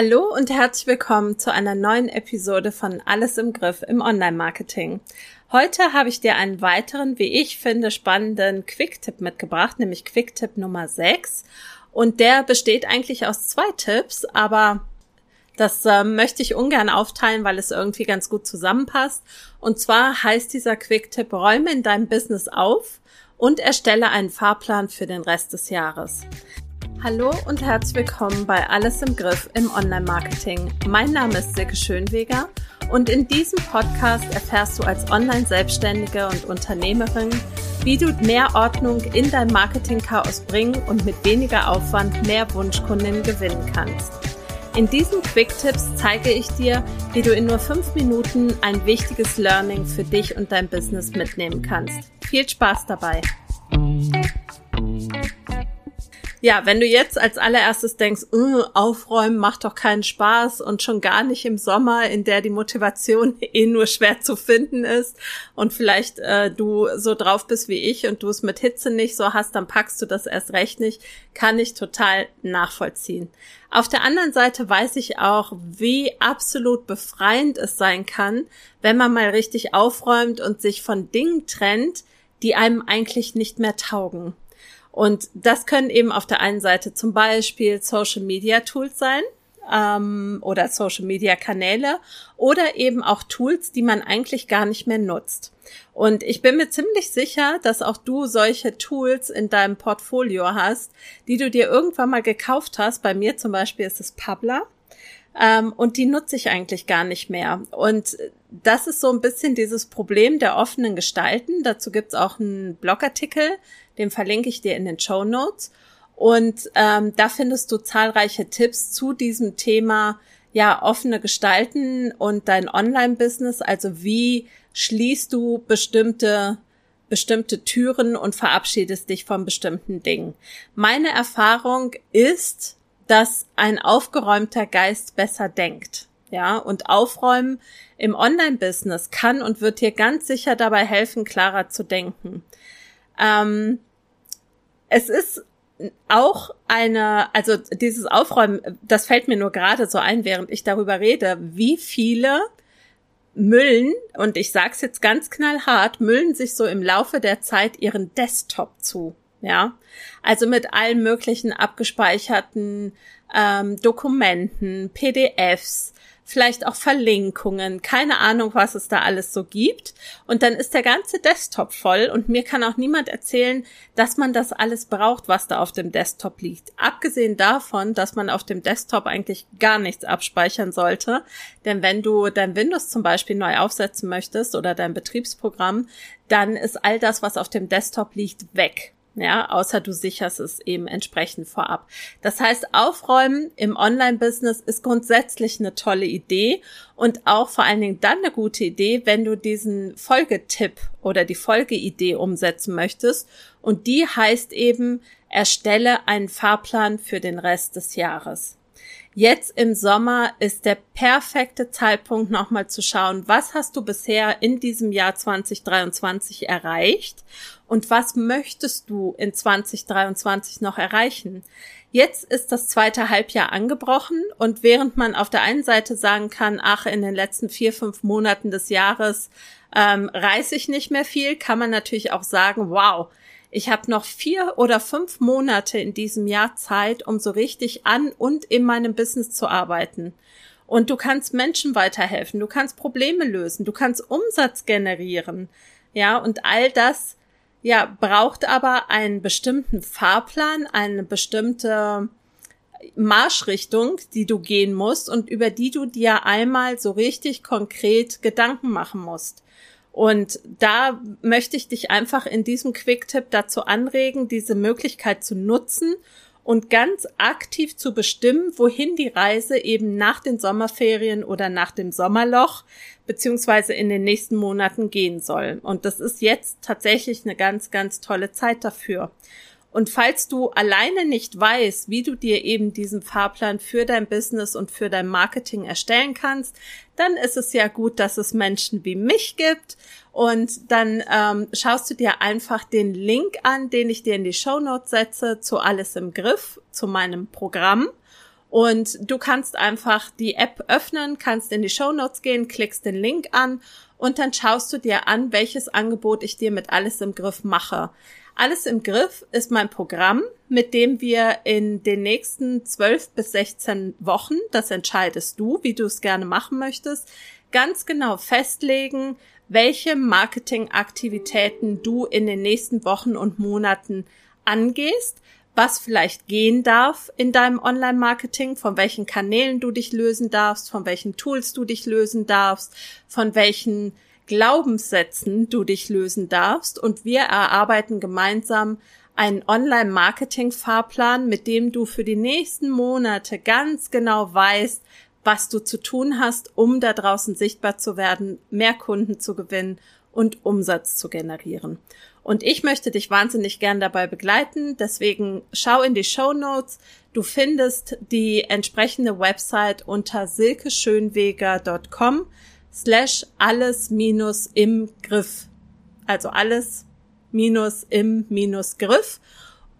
Hallo und herzlich willkommen zu einer neuen Episode von Alles im Griff im Online-Marketing. Heute habe ich dir einen weiteren, wie ich finde, spannenden Quick-Tipp mitgebracht, nämlich Quick-Tipp Nummer 6. Und der besteht eigentlich aus zwei Tipps, aber das äh, möchte ich ungern aufteilen, weil es irgendwie ganz gut zusammenpasst. Und zwar heißt dieser Quick-Tipp, räume in deinem Business auf und erstelle einen Fahrplan für den Rest des Jahres. Hallo und herzlich willkommen bei Alles im Griff im Online-Marketing. Mein Name ist Silke Schönweger und in diesem Podcast erfährst du als Online-Selbstständige und Unternehmerin, wie du mehr Ordnung in dein Marketing-Chaos bringen und mit weniger Aufwand mehr Wunschkundinnen gewinnen kannst. In diesen Quick-Tipps zeige ich dir, wie du in nur fünf Minuten ein wichtiges Learning für dich und dein Business mitnehmen kannst. Viel Spaß dabei! Ja, wenn du jetzt als allererstes denkst, uh, aufräumen macht doch keinen Spaß und schon gar nicht im Sommer, in der die Motivation eh nur schwer zu finden ist und vielleicht äh, du so drauf bist wie ich und du es mit Hitze nicht so hast, dann packst du das erst recht nicht, kann ich total nachvollziehen. Auf der anderen Seite weiß ich auch, wie absolut befreiend es sein kann, wenn man mal richtig aufräumt und sich von Dingen trennt, die einem eigentlich nicht mehr taugen. Und das können eben auf der einen Seite zum Beispiel Social Media Tools sein ähm, oder Social Media Kanäle oder eben auch Tools, die man eigentlich gar nicht mehr nutzt. Und ich bin mir ziemlich sicher, dass auch du solche Tools in deinem Portfolio hast, die du dir irgendwann mal gekauft hast. Bei mir zum Beispiel ist es Publer. Ähm, und die nutze ich eigentlich gar nicht mehr. Und das ist so ein bisschen dieses Problem der offenen Gestalten. Dazu gibt's auch einen Blogartikel, den verlinke ich dir in den Show Notes. Und ähm, da findest du zahlreiche Tipps zu diesem Thema, ja, offene Gestalten und dein Online-Business. Also wie schließt du bestimmte bestimmte Türen und verabschiedest dich von bestimmten Dingen. Meine Erfahrung ist, dass ein aufgeräumter Geist besser denkt. Ja, und aufräumen im Online-Business kann und wird dir ganz sicher dabei helfen, klarer zu denken. Ähm, es ist auch eine, also dieses Aufräumen, das fällt mir nur gerade so ein, während ich darüber rede, wie viele Müllen, und ich sag's jetzt ganz knallhart, müllen sich so im Laufe der Zeit ihren Desktop zu. Ja, also mit allen möglichen abgespeicherten ähm, Dokumenten, PDFs, vielleicht auch Verlinkungen, keine Ahnung, was es da alles so gibt. Und dann ist der ganze Desktop voll und mir kann auch niemand erzählen, dass man das alles braucht, was da auf dem Desktop liegt. Abgesehen davon, dass man auf dem Desktop eigentlich gar nichts abspeichern sollte. Denn wenn du dein Windows zum Beispiel neu aufsetzen möchtest oder dein Betriebsprogramm, dann ist all das, was auf dem Desktop liegt, weg ja, außer du sicherst es eben entsprechend vorab. Das heißt, aufräumen im Online-Business ist grundsätzlich eine tolle Idee und auch vor allen Dingen dann eine gute Idee, wenn du diesen Folgetipp oder die Folgeidee umsetzen möchtest. Und die heißt eben, erstelle einen Fahrplan für den Rest des Jahres. Jetzt im Sommer ist der perfekte Zeitpunkt, nochmal zu schauen, was hast du bisher in diesem Jahr 2023 erreicht und was möchtest du in 2023 noch erreichen? Jetzt ist das zweite Halbjahr angebrochen und während man auf der einen Seite sagen kann, ach, in den letzten vier, fünf Monaten des Jahres ähm, reiße ich nicht mehr viel, kann man natürlich auch sagen, wow, ich habe noch vier oder fünf Monate in diesem Jahr Zeit, um so richtig an und in meinem Business zu arbeiten. Und du kannst Menschen weiterhelfen, du kannst Probleme lösen, du kannst Umsatz generieren. Ja, und all das, ja, braucht aber einen bestimmten Fahrplan, eine bestimmte Marschrichtung, die du gehen musst und über die du dir einmal so richtig konkret Gedanken machen musst. Und da möchte ich dich einfach in diesem Quick-Tipp dazu anregen, diese Möglichkeit zu nutzen und ganz aktiv zu bestimmen, wohin die Reise eben nach den Sommerferien oder nach dem Sommerloch beziehungsweise in den nächsten Monaten gehen soll. Und das ist jetzt tatsächlich eine ganz, ganz tolle Zeit dafür. Und falls du alleine nicht weißt, wie du dir eben diesen Fahrplan für dein Business und für dein Marketing erstellen kannst, dann ist es ja gut, dass es Menschen wie mich gibt. Und dann ähm, schaust du dir einfach den Link an, den ich dir in die Show Notes setze, zu alles im Griff, zu meinem Programm. Und du kannst einfach die App öffnen, kannst in die Show Notes gehen, klickst den Link an und dann schaust du dir an, welches Angebot ich dir mit alles im Griff mache. Alles im Griff ist mein Programm, mit dem wir in den nächsten 12 bis 16 Wochen, das entscheidest du, wie du es gerne machen möchtest, ganz genau festlegen, welche Marketingaktivitäten du in den nächsten Wochen und Monaten angehst, was vielleicht gehen darf in deinem Online-Marketing, von welchen Kanälen du dich lösen darfst, von welchen Tools du dich lösen darfst, von welchen Glaubenssätzen du dich lösen darfst. Und wir erarbeiten gemeinsam einen Online-Marketing-Fahrplan, mit dem du für die nächsten Monate ganz genau weißt, was du zu tun hast, um da draußen sichtbar zu werden, mehr Kunden zu gewinnen und Umsatz zu generieren. Und ich möchte dich wahnsinnig gern dabei begleiten. Deswegen schau in die Show Notes. Du findest die entsprechende Website unter silkeschönweger.com slash alles minus im Griff. Also alles minus im minus Griff.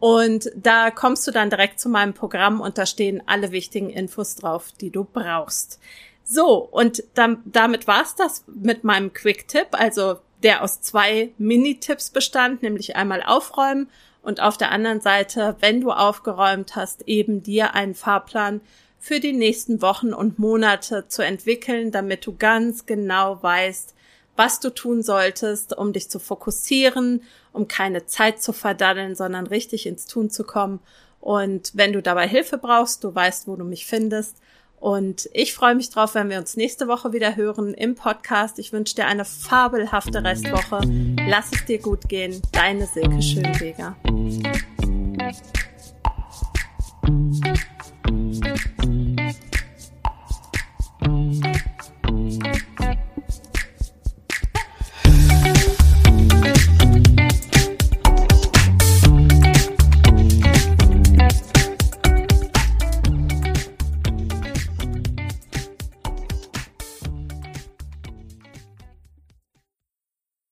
Und da kommst du dann direkt zu meinem Programm und da stehen alle wichtigen Infos drauf, die du brauchst. So, und dann, damit war's das mit meinem Quick-Tipp. Also der aus zwei Mini-Tipps bestand, nämlich einmal aufräumen und auf der anderen Seite, wenn du aufgeräumt hast, eben dir einen Fahrplan für die nächsten Wochen und Monate zu entwickeln, damit du ganz genau weißt, was du tun solltest, um dich zu fokussieren, um keine Zeit zu verdaddeln, sondern richtig ins Tun zu kommen. Und wenn du dabei Hilfe brauchst, du weißt, wo du mich findest. Und ich freue mich drauf, wenn wir uns nächste Woche wieder hören im Podcast. Ich wünsche dir eine fabelhafte Restwoche. Lass es dir gut gehen. Deine Silke Schönweger.